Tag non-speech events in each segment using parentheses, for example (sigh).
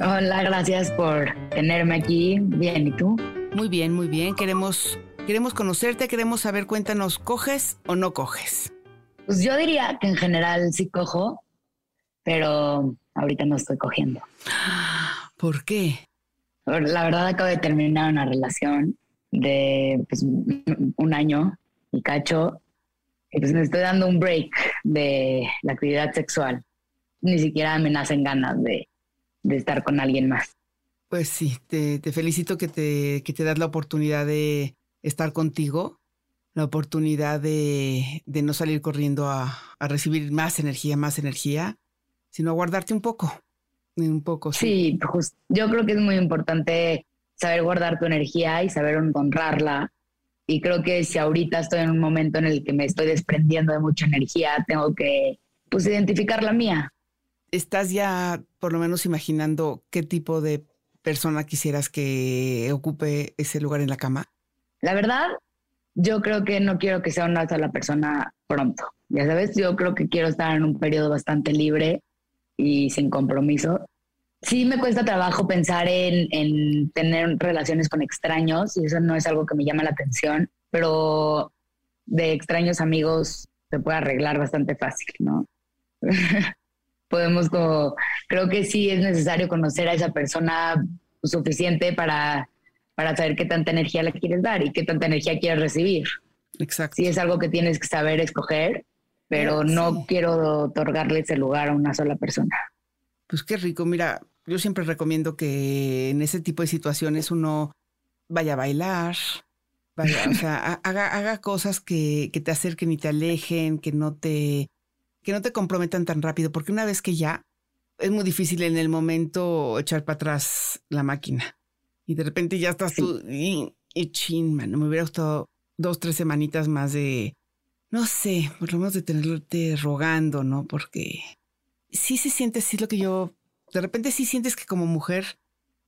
Hola, gracias por tenerme aquí. Bien, ¿y tú? Muy bien, muy bien. Queremos, queremos conocerte, queremos saber, cuéntanos, ¿coges o no coges? Pues yo diría que en general sí cojo, pero ahorita no estoy cogiendo. ¿Por qué? La verdad acabo de terminar una relación de pues, un año y cacho, y pues me estoy dando un break de la actividad sexual. Ni siquiera me nacen ganas de, de estar con alguien más. Pues sí, te, te felicito que te, que te das la oportunidad de estar contigo, la oportunidad de, de no salir corriendo a, a, recibir más energía, más energía, sino a guardarte un poco, un poco. Sí, sí pues, yo creo que es muy importante saber guardar tu energía y saber honrarla. Y creo que si ahorita estoy en un momento en el que me estoy desprendiendo de mucha energía, tengo que pues identificar la mía. ¿Estás ya por lo menos imaginando qué tipo de persona quisieras que ocupe ese lugar en la cama? La verdad, yo creo que no quiero que sea una sola persona pronto. Ya sabes, yo creo que quiero estar en un periodo bastante libre y sin compromiso. Sí me cuesta trabajo pensar en, en tener relaciones con extraños y eso no es algo que me llama la atención, pero de extraños amigos se puede arreglar bastante fácil, ¿no? (laughs) podemos como, creo que sí es necesario conocer a esa persona suficiente para, para saber qué tanta energía le quieres dar y qué tanta energía quieres recibir. Exacto. Sí es algo que tienes que saber escoger, pero sí. no quiero otorgarle ese lugar a una sola persona. Pues qué rico, mira, yo siempre recomiendo que en ese tipo de situaciones uno vaya a bailar, vaya, o sea, haga, haga cosas que, que te acerquen y te alejen, que no te que no te comprometan tan rápido, porque una vez que ya, es muy difícil en el momento echar para atrás la máquina. Y de repente ya estás sí. tú, y, y chin, man, me hubiera gustado dos, tres semanitas más de, no sé, por lo menos de tenerte rogando, ¿no? Porque sí se siente así lo que yo, de repente sí sientes que como mujer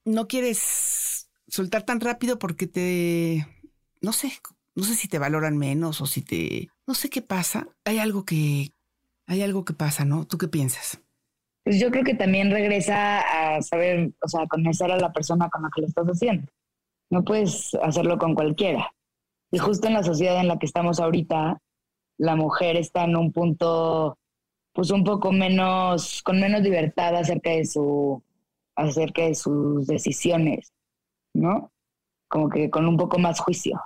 no quieres soltar tan rápido porque te, no sé, no sé si te valoran menos o si te, no sé qué pasa. Hay algo que, hay algo que pasa, ¿no? ¿Tú qué piensas? Pues yo creo que también regresa a saber, o sea, a conocer a la persona con la que lo estás haciendo. No puedes hacerlo con cualquiera. Y justo en la sociedad en la que estamos ahorita, la mujer está en un punto, pues un poco menos, con menos libertad acerca de su, acerca de sus decisiones, ¿no? Como que con un poco más juicio.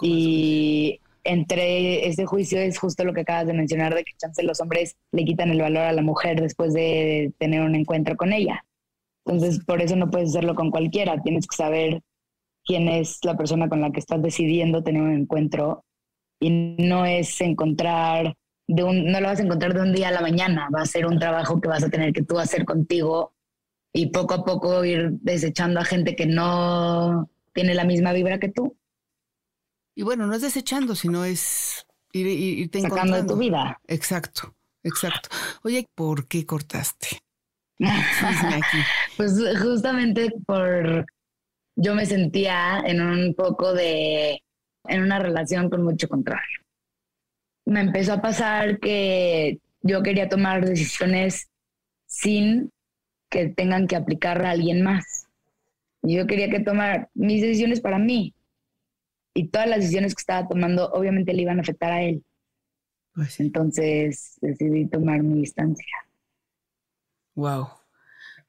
Y entre ese juicio es justo lo que acabas de mencionar, de que chance los hombres le quitan el valor a la mujer después de tener un encuentro con ella. Entonces, por eso no puedes hacerlo con cualquiera. Tienes que saber quién es la persona con la que estás decidiendo tener un encuentro y no es encontrar de un, no lo vas a encontrar de un día a la mañana. Va a ser un trabajo que vas a tener que tú hacer contigo y poco a poco ir desechando a gente que no tiene la misma vibra que tú. Y bueno, no es desechando, sino es ir, ir, irte Sacando de tu vida. Exacto, exacto. Oye, ¿por qué cortaste? (laughs) pues justamente por yo me sentía en un poco de en una relación con mucho control. me empezó a pasar que yo quería tomar decisiones sin que tengan que aplicar a alguien más. Yo quería que tomar mis decisiones para mí. Y todas las decisiones que estaba tomando obviamente le iban a afectar a él. Pues Entonces decidí tomar mi distancia. Wow.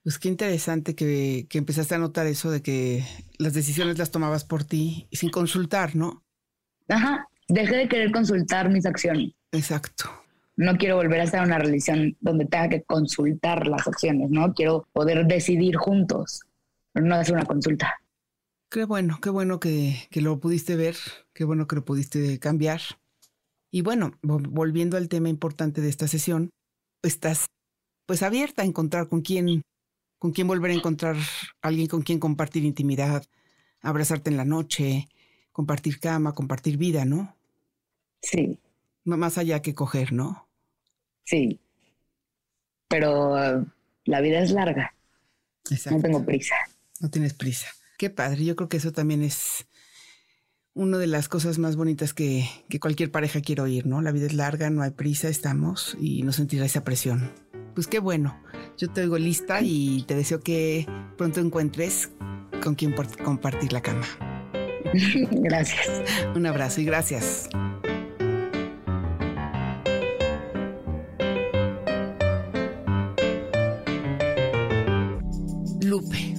Pues qué interesante que, que, empezaste a notar eso de que las decisiones las tomabas por ti sin consultar, ¿no? Ajá. Dejé de querer consultar mis acciones. Exacto. No quiero volver a estar en una relación donde tenga que consultar las acciones, ¿no? Quiero poder decidir juntos, pero no hacer una consulta. Qué bueno, qué bueno que, que lo pudiste ver, qué bueno que lo pudiste cambiar. Y bueno, volviendo al tema importante de esta sesión, estás pues abierta a encontrar con quién, con quién volver a encontrar alguien con quien compartir intimidad, abrazarte en la noche, compartir cama, compartir vida, ¿no? Sí. Más allá que coger, ¿no? Sí. Pero uh, la vida es larga. Exacto. No tengo prisa. No tienes prisa. Qué padre. Yo creo que eso también es una de las cosas más bonitas que, que cualquier pareja quiere oír, ¿no? La vida es larga, no hay prisa, estamos y no sentirá esa presión. Pues qué bueno. Yo te oigo lista y te deseo que pronto encuentres con quien compartir la cama. (laughs) Gracias. Un abrazo y gracias. Lupe.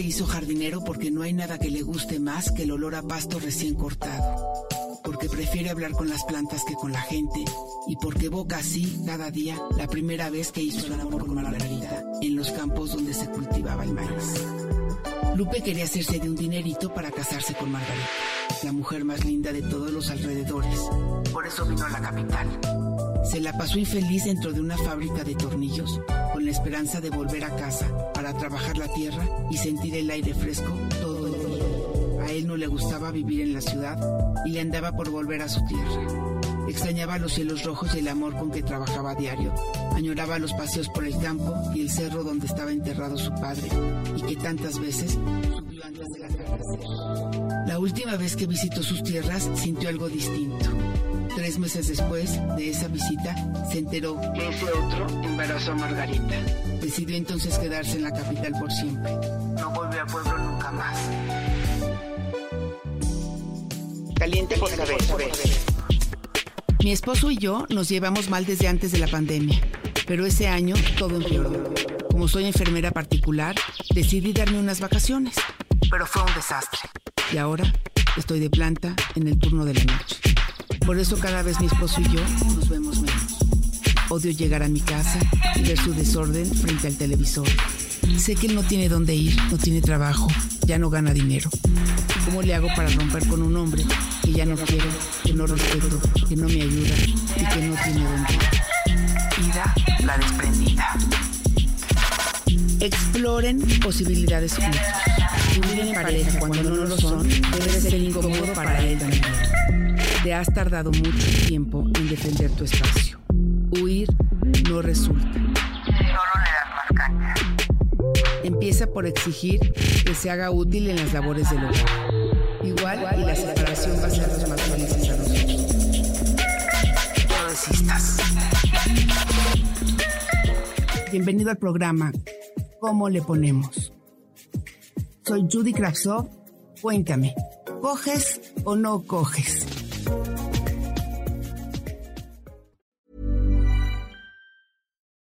Se hizo jardinero porque no hay nada que le guste más que el olor a pasto recién cortado. Porque prefiere hablar con las plantas que con la gente. Y porque evoca así cada día la primera vez que hizo el amor con Margarita en los campos donde se cultivaba el maíz. Lupe quería hacerse de un dinerito para casarse con Margarita, la mujer más linda de todos los alrededores. Por eso vino a la capital. Se la pasó infeliz dentro de una fábrica de tornillos, con la esperanza de volver a casa para trabajar la tierra y sentir el aire fresco todo el día. A él no le gustaba vivir en la ciudad y le andaba por volver a su tierra. Extrañaba los cielos rojos y el amor con que trabajaba a diario. Añoraba los paseos por el campo y el cerro donde estaba enterrado su padre y que tantas veces subió antes de la La última vez que visitó sus tierras sintió algo distinto. Tres meses después de esa visita, se enteró que ese otro embarazó a Margarita. Decidió entonces quedarse en la capital por siempre. No volvió a pueblo nunca más. Caliente por saber. Mi esposo y yo nos llevamos mal desde antes de la pandemia, pero ese año todo empeoró. Como soy enfermera particular, decidí darme unas vacaciones, pero fue un desastre. Y ahora estoy de planta en el turno de la noche. Por eso cada vez mi esposo y yo nos vemos menos. Odio llegar a mi casa y ver su desorden frente al televisor. Sé que él no tiene dónde ir, no tiene trabajo, ya no gana dinero. ¿Cómo le hago para romper con un hombre que ya no quiero, que no respeto, que no me ayuda y que no tiene dónde ir? Ida, la desprendida. Exploren posibilidades juntos. Vivir en pareja cuando no lo son debe ser incómodo para él también. Te has tardado mucho tiempo en defender tu espacio. Huir no resulta. Solo le das más caña. Empieza por exigir que se haga útil en las labores del hogar. Igual y la separación va a ser los más felices a nosotros. No desistas. Bienvenido al programa ¿Cómo le ponemos? Soy Judy Kravsov. Cuéntame, ¿coges o no coges?